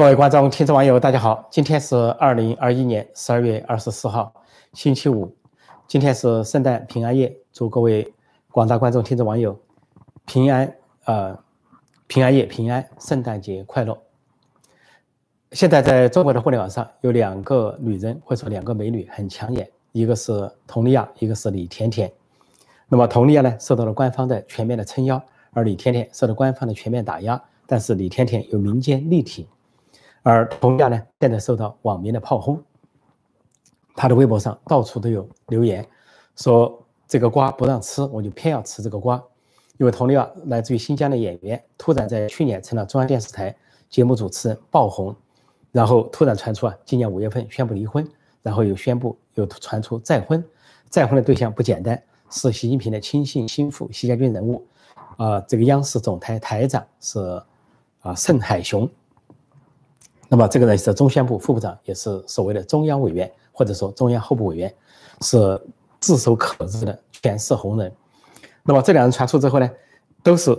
各位观众、听众、网友，大家好！今天是二零二一年十二月二十四号，星期五。今天是圣诞平安夜，祝各位广大观众、听众、网友平安呃平安夜平安，圣诞节快乐。现在在中国的互联网上有两个女人，或者说两个美女很抢眼，一个是佟丽娅，一个是李甜甜。那么佟丽娅呢，受到了官方的全面的撑腰，而李甜甜受到官方的全面打压。但是李甜甜有民间力挺。而佟丽娅呢，现在受到网民的炮轰，她的微博上到处都有留言，说这个瓜不让吃，我就偏要吃这个瓜。因为佟丽娅来自于新疆的演员，突然在去年成了中央电视台节目主持人，爆红，然后突然传出啊，今年五月份宣布离婚，然后又宣布又传出再婚，再婚的对象不简单，是习近平的亲信心腹，习家军人物，啊，这个央视总台台长是啊盛海雄。那么这个人是中宣部副部长，也是所谓的中央委员，或者说中央候补委员，是炙手可热的权势红人。那么这两人传出之后呢，都是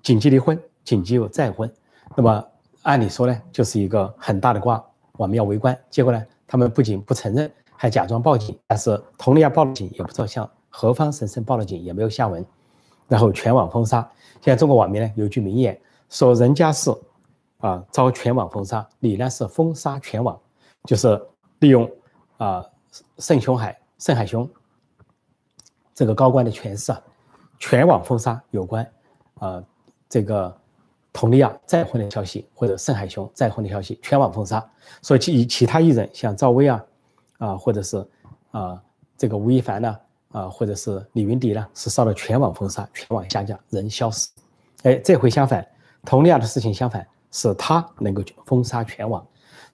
紧急离婚，紧急又再婚。那么按理说呢，就是一个很大的瓜，我们要围观。结果呢，他们不仅不承认，还假装报警。但是佟丽娅报了警，也不知道向何方神圣报了警，也没有下文。然后全网封杀。现在中国网民呢有句名言，说人家是。啊，遭全网封杀，你呢是封杀全网，就是利用啊盛雄海、盛海雄这个高官的权势啊，全网封杀有关啊这个佟丽娅再婚的消息或者盛海雄再婚的消息，全网封杀。所以其其他艺人像赵薇啊啊，或者是啊这个吴亦凡呢啊，或者是李云迪呢，是遭到全网封杀、全网下架、人消失。哎，这回相反，佟丽娅的事情相反。是他能够封杀全网，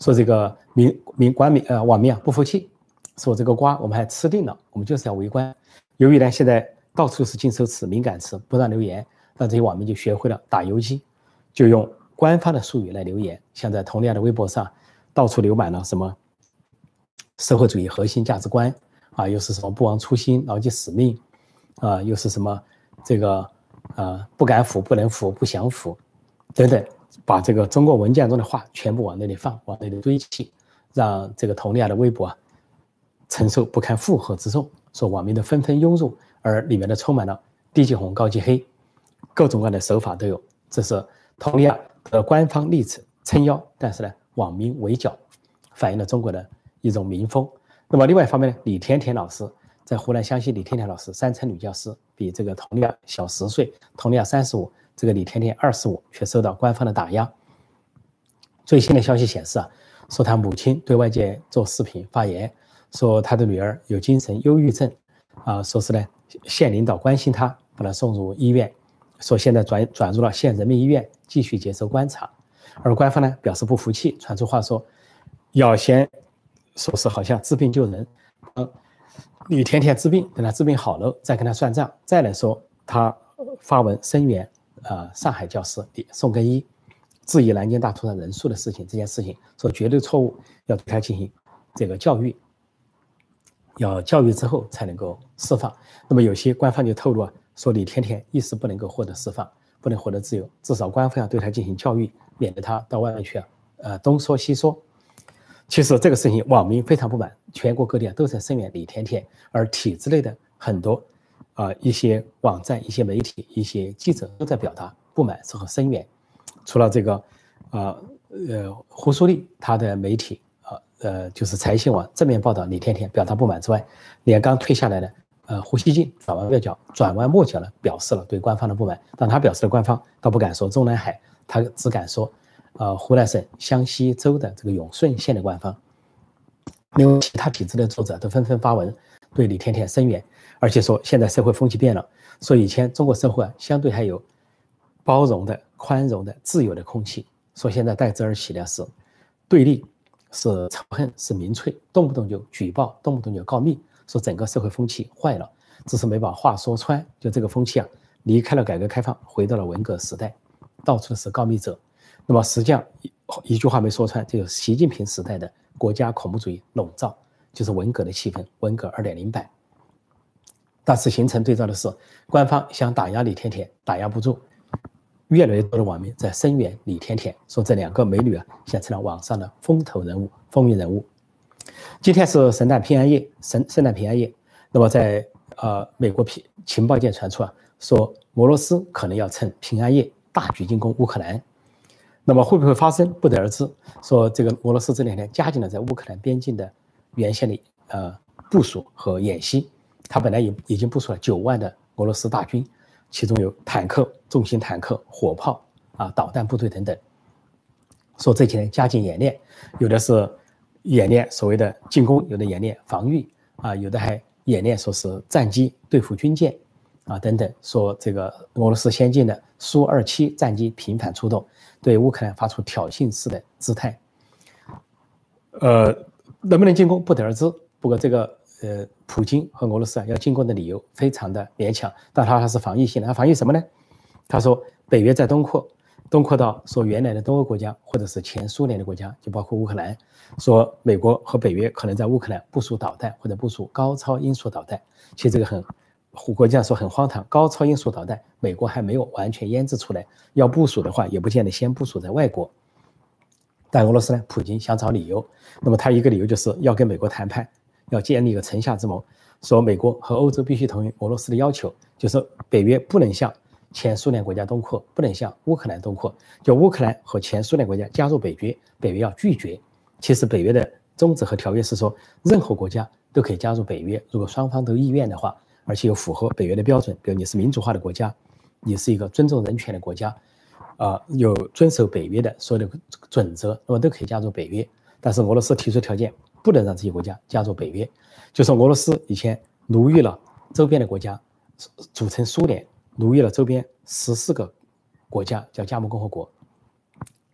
说这个民民官民呃网民啊不服气，说这个瓜我们还吃定了，我们就是要围观。由于呢现在到处是禁收词、敏感词，不让留言，那这些网民就学会了打游击，就用官方的术语来留言。像在佟丽娅的微博上，到处留满了什么社会主义核心价值观啊，又是什么不忘初心、牢记使命啊，又是什么这个啊不敢腐、不能腐、不想腐等等。把这个中国文件中的话全部往那里放，往那里堆砌，让这个佟丽娅的微博啊承受不堪负荷之重，说网民的纷纷涌入，而里面的充满了低级红、高级黑，各种各样的手法都有。这是佟丽娅的官方例子撑腰，但是呢，网民围剿，反映了中国的一种民风。那么另外一方面呢，李甜甜老师在湖南湘西，李甜甜老师三层女教师，比这个佟丽娅小十岁，佟丽娅三十五。这个李甜甜二十五，却受到官方的打压。最新的消息显示啊，说他母亲对外界做视频发言，说他的女儿有精神忧郁症，啊，说是呢县领导关心他，把他送入医院，说现在转转入了县人民医院继续接受观察。而官方呢表示不服气，传出话说要先说是好像治病救人，嗯，李甜甜治病，等他治病好了再跟他算账，再来说他发文声援。呃，上海教师李宋根一质疑南京大屠杀人数的事情，这件事情说绝对错误，要对他进行这个教育，要教育之后才能够释放。那么有些官方就透露啊，说李天天一时不能够获得释放，不能获得自由，至少官方要对他进行教育，免得他到外面去啊，呃东说西说。其实这个事情网民非常不满，全国各地啊都在声援李甜甜，而体制内的很多。啊，一些网站、一些媒体、一些记者都在表达不满和声援。除了这个，啊，呃，胡舒立他的媒体啊，呃，就是财新网正面报道李天天表达不满之外，连刚退下来的呃胡锡进转弯抹角、转弯抹角呢，表示了对官方的不满。但他表示的官方倒不敢说中南海，他只敢说，呃，湖南省湘西州的这个永顺县的官方。另外其他体制的作者都纷纷发文对李甜甜声援。而且说现在社会风气变了，说以前中国社会啊相对还有包容的、宽容的、自由的空气，说现在代之而起的是对立、是仇恨、是民粹，动不动就举报，动不动就告密，说整个社会风气坏了，只是没把话说穿，就这个风气啊离开了改革开放，回到了文革时代，到处是告密者。那么实际上一一句话没说穿，就是习近平时代的国家恐怖主义笼罩，就是文革的气氛，文革二点零版。但是形成对照的是，官方想打压李甜甜，打压不住，越来越多的网民在声援李甜甜，说这两个美女啊，现成了网上的风头人物、风云人物。今天是圣诞平安夜，圣圣诞平安夜。那么在呃美国情情报界传出啊，说俄罗斯可能要趁平安夜大举进攻乌克兰。那么会不会发生，不得而知。说这个俄罗斯这两天加紧了在乌克兰边境的原先的呃部署和演习，他本来也已经部署了九万的俄罗斯大军。其中有坦克、重型坦克、火炮啊、导弹部队等等。说这几年加紧演练，有的是演练所谓的进攻，有的演练防御啊，有的还演练说是战机对付军舰啊等等。说这个俄罗斯先进的苏二七战机频繁出动，对乌克兰发出挑衅式的姿态。呃，能不能进攻不得而知。不过这个。呃，普京和俄罗斯啊要进攻的理由非常的勉强，但他还是防御性的。他防御什么呢？他说北约在东扩，东扩到说原来的东欧国家或者是前苏联的国家，就包括乌克兰。说美国和北约可能在乌克兰部署导弹或者部署高超音速导弹。其实这个很，胡国际上说很荒唐。高超音速导弹美国还没有完全研制出来，要部署的话也不见得先部署在外国。但俄罗斯呢，普京想找理由，那么他一个理由就是要跟美国谈判。要建立一个城下之盟，说美国和欧洲必须同意俄罗斯的要求，就是北约不能向前苏联国家东扩，不能向乌克兰东扩。就乌克兰和前苏联国家加入北约，北约要拒绝。其实北约的宗旨和条约是说，任何国家都可以加入北约，如果双方都意愿的话，而且又符合北约的标准，比如你是民主化的国家，你是一个尊重人权的国家，啊，有遵守北约的所有的准则，那么都可以加入北约。但是俄罗斯提出条件。不能让这些国家加入北约，就说俄罗斯以前奴役了周边的国家，组成苏联，奴役了周边十四个国家，叫加盟共和国。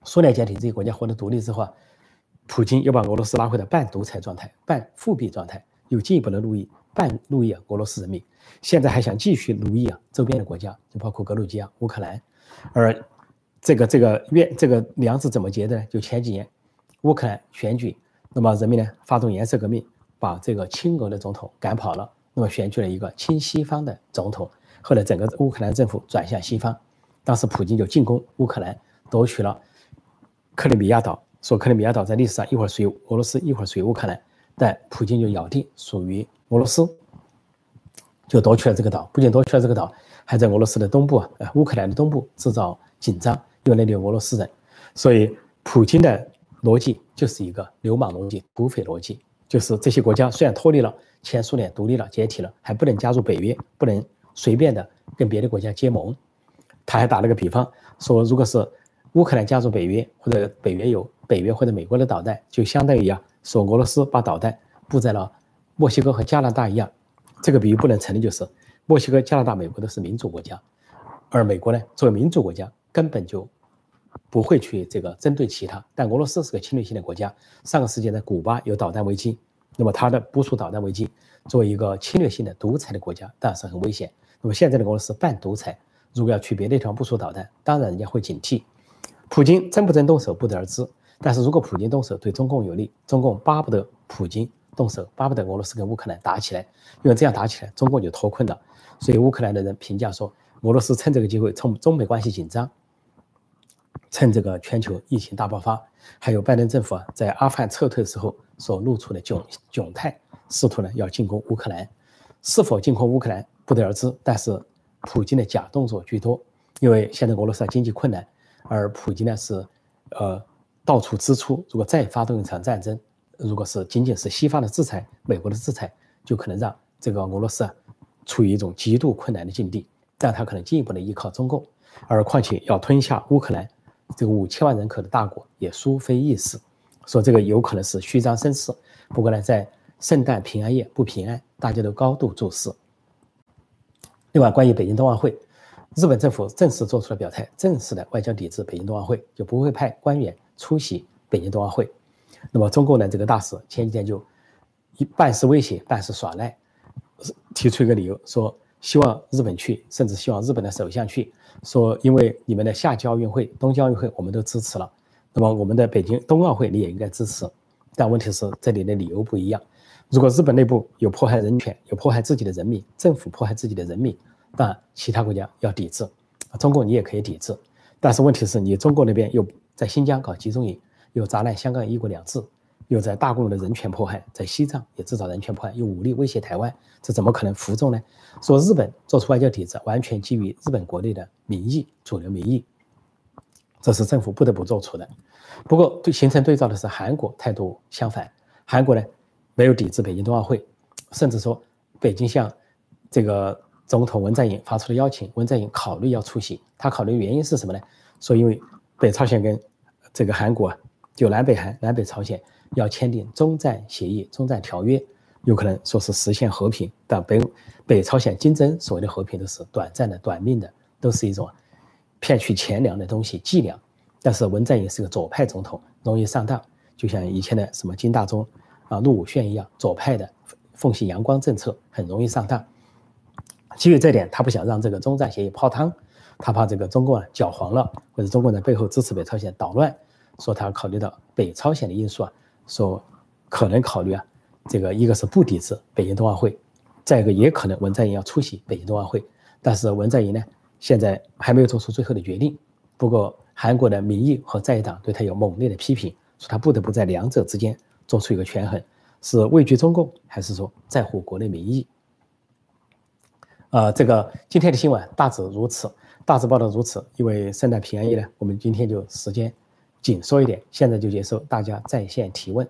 苏联解体，这些国家获得独立之后，普京又把俄罗斯拉回到半独裁状态、半复辟状态，又进一步的奴役、半奴役俄罗斯人民。现在还想继续奴役啊周边的国家，就包括格鲁吉亚、乌克兰。而这个这个愿这个梁子怎么结的呢？就前几年乌克兰选举。那么人民呢发动颜色革命，把这个亲俄的总统赶跑了，那么选举了一个亲西方的总统。后来整个乌克兰政府转向西方，当时普京就进攻乌克兰，夺取了克里米亚岛，说克里米亚岛在历史上一会儿属于俄罗斯，一会儿属于乌克兰，但普京就咬定属于俄罗斯，就夺取了这个岛。不仅夺取了这个岛，还在俄罗斯的东部啊，乌克兰的东部制造紧张，因为那里有俄罗斯人，所以普京的。逻辑就是一个流氓逻辑、土匪逻辑，就是这些国家虽然脱离了前苏联、独立了、解体了，还不能加入北约，不能随便的跟别的国家结盟。他还打了个比方，说如果是乌克兰加入北约，或者北约有北约或者美国的导弹，就相当于啊，说俄罗斯把导弹布在了墨西哥和加拿大一样。这个比喻不能成立，就是墨西哥、加拿大、美国都是民主国家，而美国呢，作为民主国家，根本就。不会去这个针对其他，但俄罗斯是个侵略性的国家。上个世纪的古巴有导弹危机，那么它的部署导弹危机，作为一个侵略性的独裁的国家，当然是很危险。那么现在的俄罗斯半独裁，如果要去别的地方部署导弹，当然人家会警惕。普京真不真动手不得而知，但是如果普京动手对中共有利，中共巴不得普京动手，巴不得俄罗斯跟乌克兰打起来，因为这样打起来，中共就脱困了。所以乌克兰的人评价说，俄罗斯趁这个机会冲中美关系紧张。趁这个全球疫情大爆发，还有拜登政府啊在阿富汗撤退的时候所露出的窘窘态，试图呢要进攻乌克兰，是否进攻乌克兰不得而知。但是普京的假动作居多，因为现在俄罗斯经济困难，而普京呢是呃到处支出。如果再发动一场战争，如果是仅仅是西方的制裁、美国的制裁，就可能让这个俄罗斯啊处于一种极度困难的境地，但他可能进一步的依靠中共，而况且要吞下乌克兰。这个五千万人口的大国也殊非易事，说这个有可能是虚张声势。不过呢，在圣诞平安夜不平安，大家都高度注视。另外，关于北京冬奥会，日本政府正式做出了表态，正式的外交抵制北京冬奥会，就不会派官员出席北京冬奥会。那么，中共的这个大使前几天就一半是威胁，半是耍赖，提出一个理由说。希望日本去，甚至希望日本的首相去，说因为你们的夏季奥运会、冬季奥运会我们都支持了，那么我们的北京冬奥会你也应该支持。但问题是这里的理由不一样。如果日本内部有迫害人权、有迫害自己的人民，政府迫害自己的人民，那其他国家要抵制，中共你也可以抵制。但是问题是你中国那边又在新疆搞集中营，又砸烂香港一国两制，又在大规模的人权迫害，在西藏也制造人权迫害，又武力威胁台湾，这怎么可能服众呢？说日本做出外交抵制，完全基于日本国内的民意，主流民意，这是政府不得不做出的。不过对形成对照的是韩国态度相反，韩国呢没有抵制北京冬奥会，甚至说北京向这个。总统文在寅发出了邀请，文在寅考虑要出席。他考虑原因是什么呢？说因为北朝鲜跟这个韩国，就南北韩、南北朝鲜要签订中战协议、中战条约，有可能说是实现和平。但北北朝鲜竞争所谓的和平都是短暂的、短命的，都是一种骗取钱粮的东西、伎俩。但是文在寅是个左派总统，容易上当，就像以前的什么金大中啊、陆武铉一样，左派的奉行阳光政策，很容易上当。基于这点，他不想让这个中战协议泡汤，他怕这个中共啊搅黄了，或者中共在背后支持北朝鲜捣乱，说他考虑到北朝鲜的因素啊，说可能考虑啊，这个一个是不抵制北京冬奥会，再一个也可能文在寅要出席北京冬奥会，但是文在寅呢现在还没有做出最后的决定。不过韩国的民意和在野党对他有猛烈的批评，说他不得不在两者之间做出一个权衡，是畏惧中共还是说在乎国内民意？呃，这个今天的新闻大致如此，大致报道如此。因为圣诞平安夜呢，我们今天就时间紧缩一点，现在就接受大家在线提问，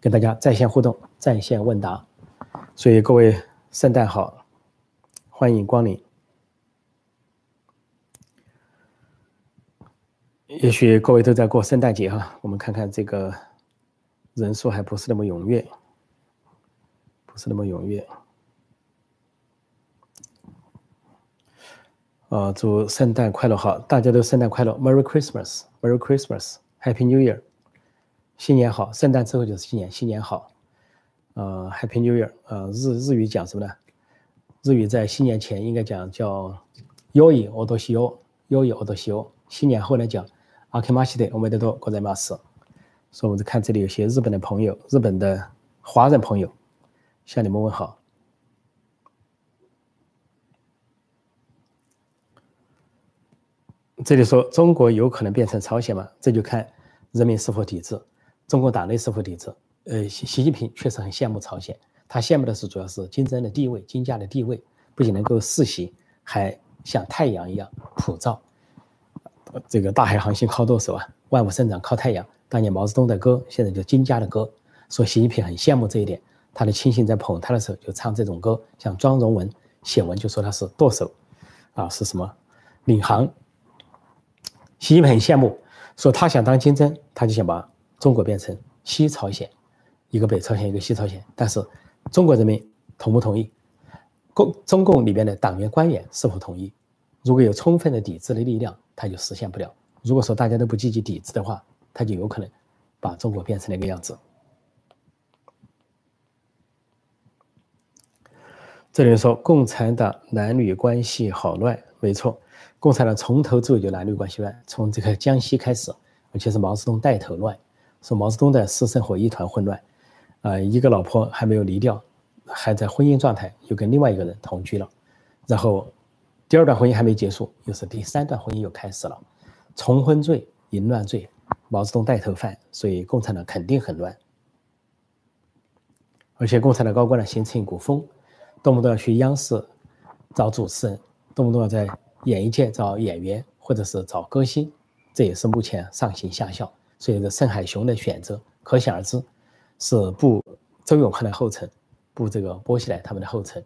跟大家在线互动、在线问答。所以各位圣诞好，欢迎光临。也许各位都在过圣诞节哈，我们看看这个人数还不是那么踊跃，不是那么踊跃。啊，祝圣诞快乐！好，大家都圣诞快乐，Merry Christmas，Merry Christmas Happy New Year，新年好！圣诞之后就是新年，新年好。呃，Happy New Year，呃，日日语讲什么呢？日语在新年前应该讲叫 Yoi Odoshio，Yoi Odoshio。新年后来讲 Akimashi 我们得多过在马斯。所以我们看这里有些日本的朋友，日本的华人朋友，向你们问好。这里说中国有可能变成朝鲜吗？这就看人民是否抵制，中国党内是否抵制。呃，习习近平确实很羡慕朝鲜，他羡慕的是主要是金正恩的地位、金家的地位，不仅能够世袭，还像太阳一样普照。这个大海航行靠舵手啊，万物生长靠太阳。当年毛泽东的歌，现在就金家的歌。说习近平很羡慕这一点，他的亲信在捧他的时候就唱这种歌，像庄荣文写文就说他是舵手，啊，是什么领航。习近平很羡慕，说他想当金正，他就想把中国变成西朝鲜，一个北朝鲜，一个西朝鲜。但是中国人民同不同意？共中共里面的党员官员是否同意？如果有充分的抵制的力量，他就实现不了。如果说大家都不积极抵制的话，他就有可能把中国变成那个样子。这里说共产党男女关系好乱，没错。共产党从头至尾就男女关系乱，从这个江西开始，而且是毛泽东带头乱，说毛泽东的私生活一团混乱，啊，一个老婆还没有离掉，还在婚姻状态，又跟另外一个人同居了，然后第二段婚姻还没结束，又是第三段婚姻又开始了，重婚罪、淫乱罪，毛泽东带头犯，所以共产党肯定很乱，而且共产党高官呢形成一股风，动不动要去央视找主持人，动不动要在。演艺界找演员，或者是找歌星，这也是目前上行下效。所以，这盛海雄的选择可想而知，是步周永康的后尘，步这个波西来他们的后尘。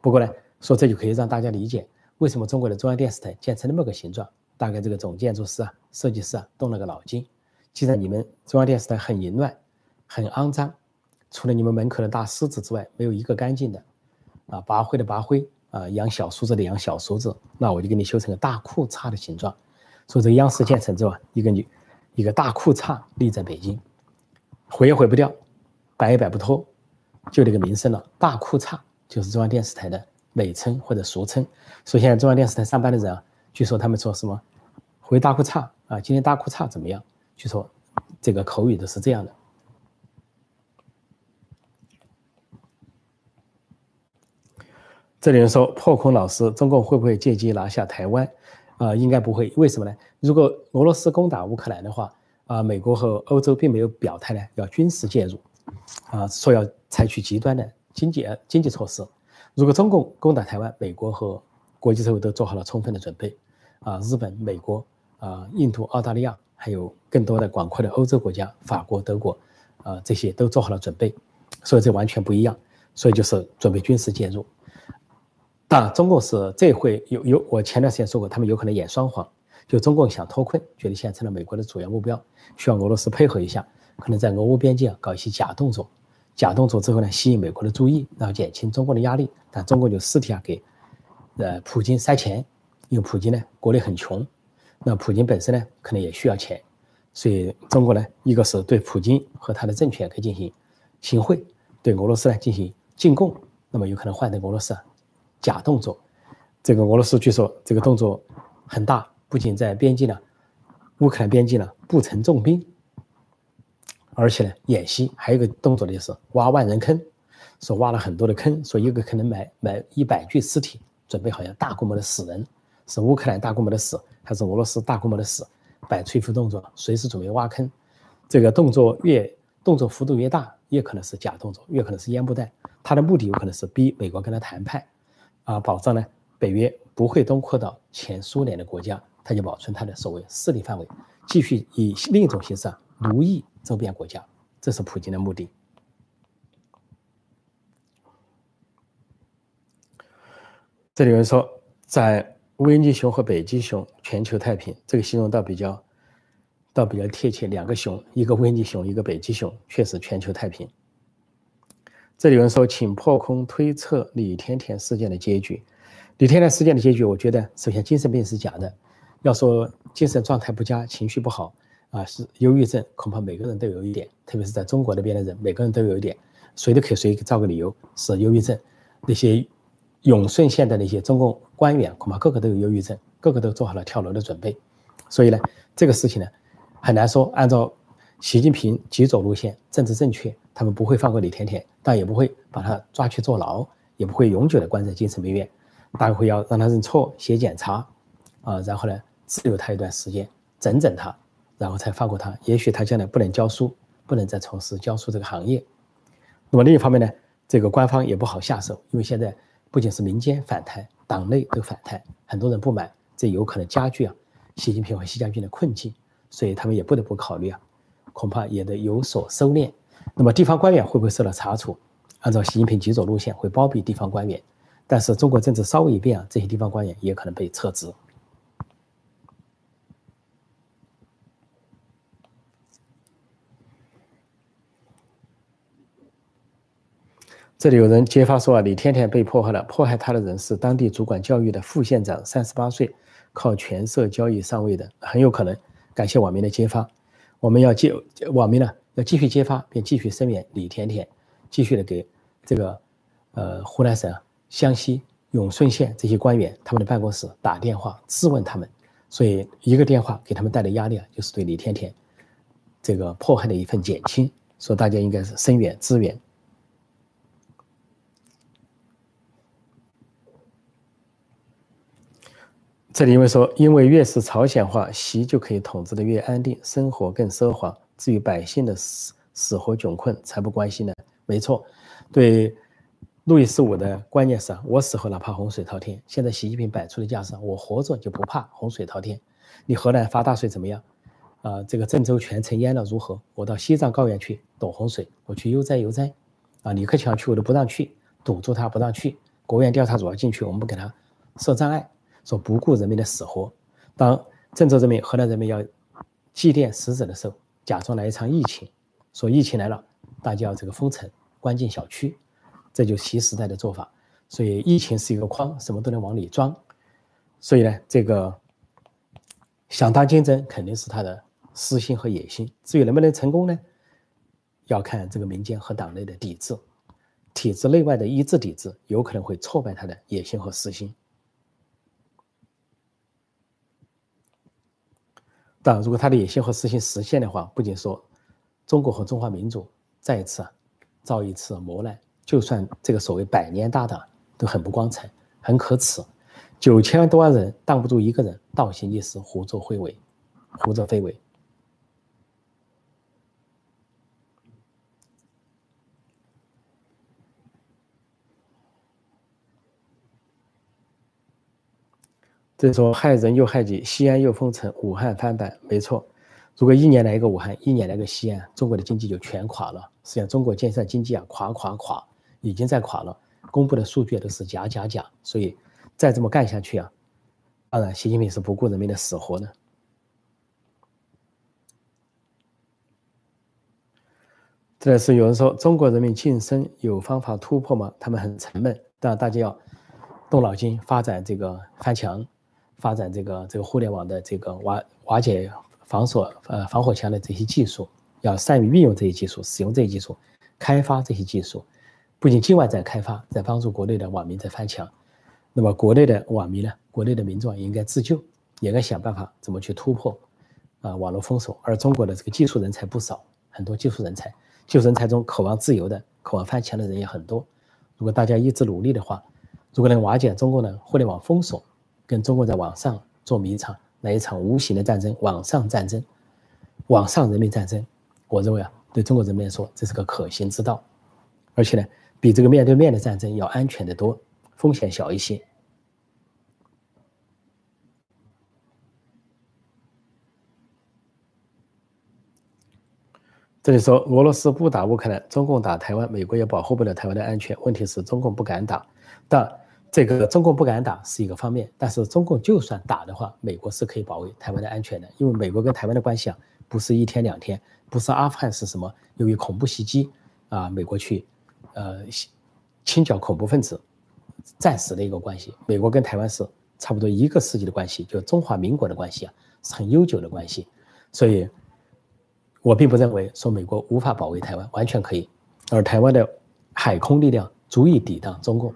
不过呢，说这就可以让大家理解，为什么中国的中央电视台建成那么个形状。大概这个总建筑师啊、设计师啊动了个脑筋。既然你们中央电视台很淫乱、很肮脏，除了你们门口的大狮子之外，没有一个干净的，啊，拔灰的拔灰。啊，养小叔子的养小叔子，那我就给你修成个大裤衩的形状。所以这个央视建成之后，一个女，一个大裤衩立在北京，毁也毁不掉，摆也摆不脱，就这个名声了。大裤衩就是中央电视台的美称或者俗称。所以现在中央电视台上班的人啊，据说他们说什么回大裤衩啊，今天大裤衩怎么样？据说这个口语都是这样的。这里人说破空老师，中共会不会借机拿下台湾？啊，应该不会。为什么呢？如果俄罗斯攻打乌克兰的话，啊，美国和欧洲并没有表态呢，要军事介入，啊，说要采取极端的经济经济措施。如果中共攻打台湾，美国和国际社会都做好了充分的准备，啊，日本、美国、啊，印度、澳大利亚，还有更多的广阔的欧洲国家，法国、德国，啊，这些都做好了准备，所以这完全不一样。所以就是准备军事介入。但，中共是这回有有，我前段时间说过，他们有可能演双簧，就中共想脱困，觉得现在成了美国的主要目标，需要俄罗斯配合一下，可能在俄乌边界搞一些假动作，假动作之后呢，吸引美国的注意，然后减轻中国的压力。但中国就私底下给。呃，普京塞钱，因为普京呢国内很穷，那普京本身呢可能也需要钱，所以中国呢一个是对普京和他的政权可以进行行贿，对俄罗斯呢进行进贡，那么有可能换成俄罗斯假动作。这个俄罗斯据说这个动作很大，不仅在边境呢，乌克兰边境呢布成重兵，而且呢演习，还有一个动作呢就是挖万人坑，说挖了很多的坑，说一个可能埋埋一百具尸体。准备好像大规模的死人，是乌克兰大规模的死，还是俄罗斯大规模的死？摆出一副动作，随时准备挖坑。这个动作越动作幅度越大，越可能是假动作，越可能是烟雾弹。他的目的有可能是逼美国跟他谈判，啊，保障呢北约不会东扩到前苏联的国家，他就保存他的所谓势力范围，继续以另一种形式啊奴役周边国家。这是普京的目的。这里有人说，在维尼熊和北极熊，全球太平，这个形容倒比较，倒比较贴切。两个熊，一个维尼熊，一个北极熊，确实全球太平。这里有人说，请破空推测李甜甜事件的结局。李甜甜事件的结局，我觉得首先精神病是假的。要说精神状态不佳、情绪不好啊，是忧郁症，恐怕每个人都有一点，特别是在中国那边的人，每个人都有一点，谁都可以随找个理由是忧郁症。那些。永顺县的那些中共官员，恐怕个个都有忧郁症，个个都做好了跳楼的准备。所以呢，这个事情呢，很难说按照习近平极左路线，政治正确，他们不会放过李甜甜，但也不会把他抓去坐牢，也不会永久的关在精神病院，大概会要让他认错、写检查，啊，然后呢，自由他一段时间，整整他，然后才放过他。也许他将来不能教书，不能再从事教书这个行业。那么另一方面呢，这个官方也不好下手，因为现在。不仅是民间反弹，党内都反弹，很多人不满，这有可能加剧啊习近平和习家军的困境，所以他们也不得不考虑啊，恐怕也得有所收敛。那么地方官员会不会受到查处？按照习近平急走路线，会包庇地方官员，但是中国政治稍微一变啊，这些地方官员也可能被撤职。这里有人揭发说啊，李天天被迫害了，迫害他的人是当地主管教育的副县长，三十八岁，靠权色交易上位的，很有可能。感谢网民的揭发，我们要接网民呢，要继续揭发，并继续声援李甜甜，继续的给这个呃湖南省湘西永顺县这些官员他们的办公室打电话质问他们，所以一个电话给他们带来压力啊，就是对李甜甜这个迫害的一份减轻，所以大家应该是声援支援。这里因为说，因为越是朝鲜化，习就可以统治的越安定，生活更奢华。至于百姓的死死活窘困，才不关心呢。没错，对路易十五的观念是：我死后哪怕洪水滔天。现在习近平摆出的架势，我活着就不怕洪水滔天。你河南发大水怎么样？啊，这个郑州全城淹了如何？我到西藏高原去躲洪水，我去悠哉悠哉。啊，李克强去我都不让去，堵住他不让去。国务院调查组要进去，我们不给他设障碍。说不顾人民的死活，当郑州人民、河南人民要祭奠死者的时候，假装来一场疫情，说疫情来了，大家要这个封城、关进小区，这就新时代的做法。所以疫情是一个筐，什么都能往里装。所以呢，这个想当竞争，肯定是他的私心和野心。至于能不能成功呢，要看这个民间和党内的抵制，体制内外的一致抵制，有可能会挫败他的野心和私心。但如果他的野心和私心实现的话，不仅说中国和中华民族再一次遭一次磨难，就算这个所谓百年大党都很不光彩、很可耻。九千多万人挡不住一个人，倒行逆施，胡作非为，胡作非为。这说害人又害己，西安又封城，武汉翻版，没错。如果一年来一个武汉，一年来个西安，中国的经济就全垮了。实际上，中国建设经济啊，垮垮垮，已经在垮了。公布的数据都是假假假，所以再这么干下去啊，当然，习近平是不顾人民的死活的。这是有人说，中国人民晋升有方法突破吗？他们很沉闷，但大家要动脑筋，发展这个翻墙。发展这个这个互联网的这个瓦瓦解防锁呃防火墙的这些技术，要善于运用这些技术，使用这些技术，开发这些技术，不仅境外在开发，在帮助国内的网民在翻墙，那么国内的网民呢，国内的民众也应该自救，也该想办法怎么去突破啊网络封锁。而中国的这个技术人才不少，很多技术人才，技术人才中渴望自由的、渴望翻墙的人也很多。如果大家一直努力的话，如果能瓦解中国的互联网封锁。跟中国在网上做一场来一场无形的战争，网上战争，网上人民战争，我认为啊，对中国人民来说，这是个可行之道，而且呢，比这个面对面的战争要安全的多，风险小一些。这里说，俄罗斯不打乌克兰，中共打台湾，美国也保护不了台湾的安全。问题是中共不敢打，但。这个中共不敢打是一个方面，但是中共就算打的话，美国是可以保卫台湾的安全的，因为美国跟台湾的关系啊，不是一天两天，不是阿富汗是什么？由于恐怖袭击啊，美国去呃清剿恐怖分子，暂时的一个关系。美国跟台湾是差不多一个世纪的关系，就中华民国的关系啊，是很悠久的关系。所以，我并不认为说美国无法保卫台湾，完全可以，而台湾的海空力量足以抵挡中共。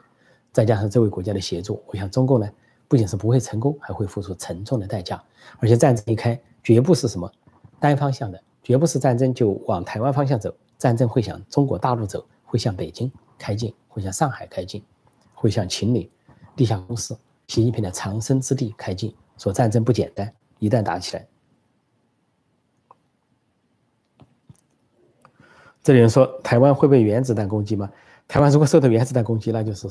再加上这位国家的协助，我想中共呢不仅是不会成功，还会付出沉重的代价。而且战争一开，绝不是什么单方向的，绝不是战争就往台湾方向走，战争会向中国大陆走，会向北京开进，会向上海开进，会向秦岭地下公司、习近平的藏身之地开进。说战争不简单，一旦打起来，这里人说台湾会被原子弹攻击吗？台湾如果受到原子弹攻击，那就是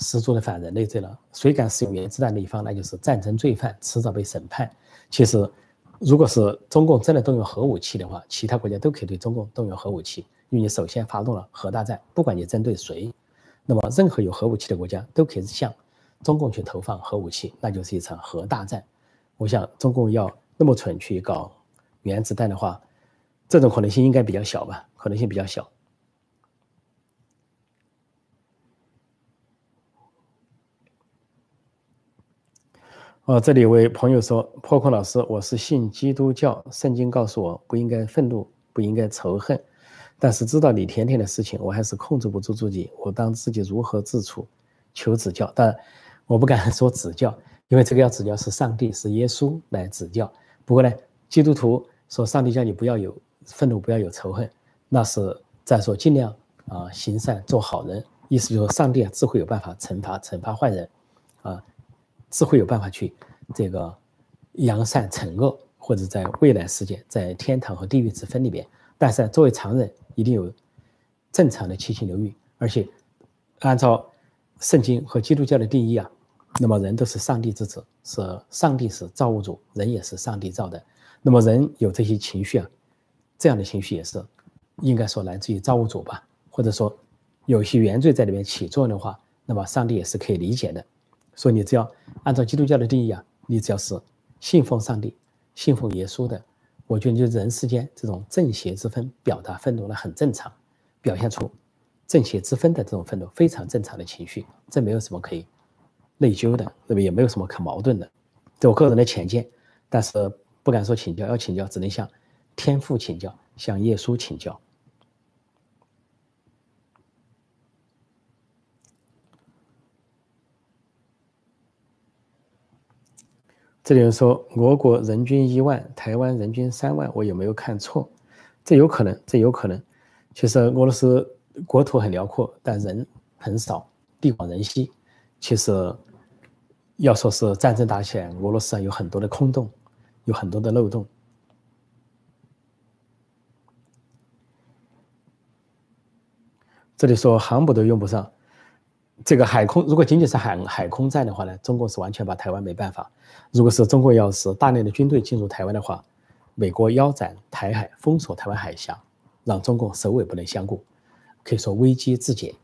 十足的反人类罪了。谁敢使用原子弹的一方，那就是战争罪犯，迟早被审判。其实，如果是中共真的动用核武器的话，其他国家都可以对中共动用核武器，因为你首先发动了核大战，不管你针对谁，那么任何有核武器的国家都可以向中共去投放核武器，那就是一场核大战。我想，中共要那么蠢去搞原子弹的话，这种可能性应该比较小吧？可能性比较小。哦，这里有位朋友说：“破空老师，我是信基督教，圣经告诉我不应该愤怒，不应该仇恨，但是知道李甜甜的事情，我还是控制不住自己，我当自己如何自处？求指教。但我不敢 说指教，因为这个要指教是上帝，是耶稣来指教。不过呢，基督徒说上帝叫你不要有愤怒，不要有仇恨，那是在说尽量啊行善做好人，意思就是说上帝啊自会有办法惩罚惩罚坏人，啊。”是会有办法去这个扬善惩恶，或者在未来世界，在天堂和地狱之分里边。但是作为常人，一定有正常的七情六欲，而且按照圣经和基督教的定义啊，那么人都是上帝之子，是上帝是造物主，人也是上帝造的。那么人有这些情绪啊，这样的情绪也是应该说来自于造物主吧，或者说有些原罪在里面起作用的话，那么上帝也是可以理解的。所以你只要按照基督教的定义啊，你只要是信奉上帝、信奉耶稣的，我觉得就人世间这种正邪之分，表达愤怒那很正常，表现出正邪之分的这种愤怒，非常正常的情绪，这没有什么可以内疚的，对吧？也没有什么可矛盾的，这我个人的浅见，但是不敢说请教，要请教只能向天父请教，向耶稣请教。这里人说，俄国人均一万，台湾人均三万，我有没有看错？这有可能，这有可能。其实俄罗斯国土很辽阔，但人很少，地广人稀。其实要说是战争打起来，俄罗斯啊有很多的空洞，有很多的漏洞。这里说航母都用不上，这个海空如果仅仅是海海空战的话呢，中国是完全把台湾没办法。如果是中国要是大量的军队进入台湾的话，美国腰斩台海，封锁台湾海峡，让中共首尾不能相顾，可以说危机自解。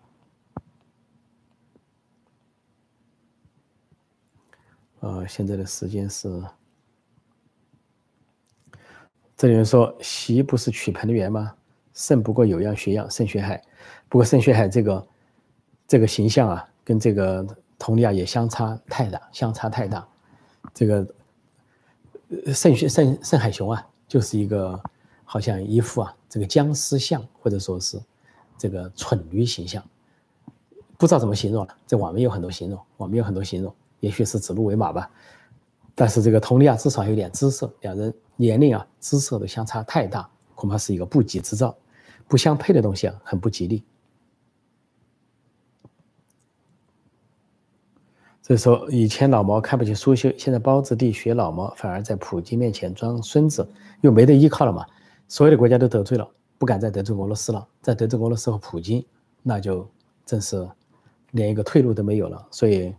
呃，现在的时间是，这里面说习不是取彭丽媛吗？胜不过有样学样，胜学海。不过胜学海这个这个形象啊，跟这个佟丽娅也相差太大，相差太大。这个盛学盛盛海雄啊，就是一个好像一副啊这个僵尸像，或者说是这个蠢驴形象，不知道怎么形容了。这网面有很多形容，网面有很多形容。也许是指鹿为马吧，但是这个佟丽娅至少有点姿色，两人年龄啊、姿色的相差太大，恐怕是一个不吉之兆，不相配的东西啊，很不吉利。所以说，以前老毛看不起苏修，现在包子弟学老毛，反而在普京面前装孙子，又没得依靠了嘛？所有的国家都得罪了，不敢再得罪俄罗斯了，再得罪俄罗斯和普京，那就真是连一个退路都没有了。所以。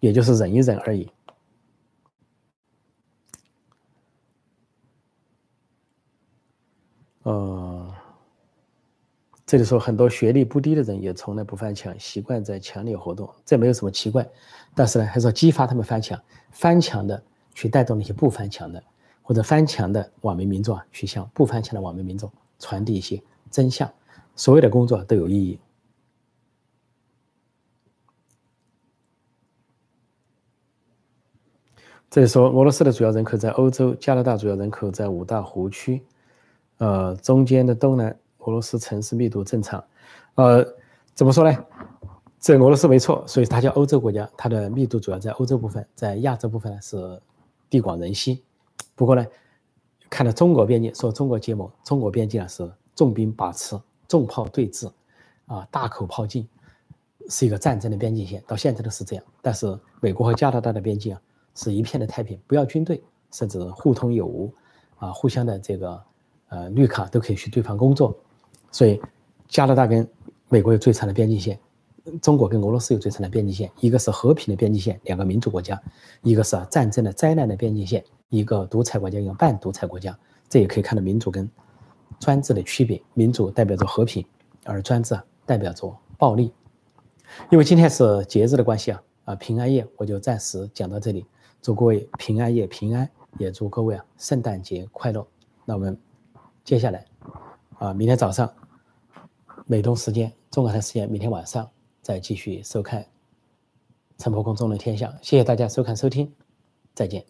也就是忍一忍而已。呃，这里说很多学历不低的人也从来不翻墙，习惯在墙里活动，这没有什么奇怪。但是呢，还是要激发他们翻墙，翻墙的去带动那些不翻墙的，或者翻墙的网民民众啊，去向不翻墙的网民民众传递一些真相。所有的工作都有意义。这里说，俄罗斯的主要人口在欧洲，加拿大主要人口在五大湖区，呃，中间的东南俄罗斯城市密度正常，呃，怎么说呢？这俄罗斯没错，所以它叫欧洲国家，它的密度主要在欧洲部分，在亚洲部分呢是地广人稀。不过呢，看到中国边境，说中国结盟，中国边境啊是重兵把持，重炮对峙，啊，大口炮进，是一个战争的边境线，到现在都是这样。但是美国和加拿大的边境啊。是一片的太平，不要军队，甚至互通有无，啊，互相的这个呃绿卡都可以去对方工作，所以加拿大跟美国有最长的边境线，中国跟俄罗斯有最长的边境线，一个是和平的边境线，两个民主国家；一个是战争的灾难的边境线，一个独裁国家，一个半独裁国家。这也可以看到民主跟专制的区别，民主代表着和平，而专制代表着暴力。因为今天是节日的关系啊，啊平安夜，我就暂时讲到这里。祝各位平安夜平安，也祝各位啊圣诞节快乐。那我们接下来啊，明天早上美东时间、中国台时间，明天晚上再继续收看陈伯公中的天下。谢谢大家收看收听，再见。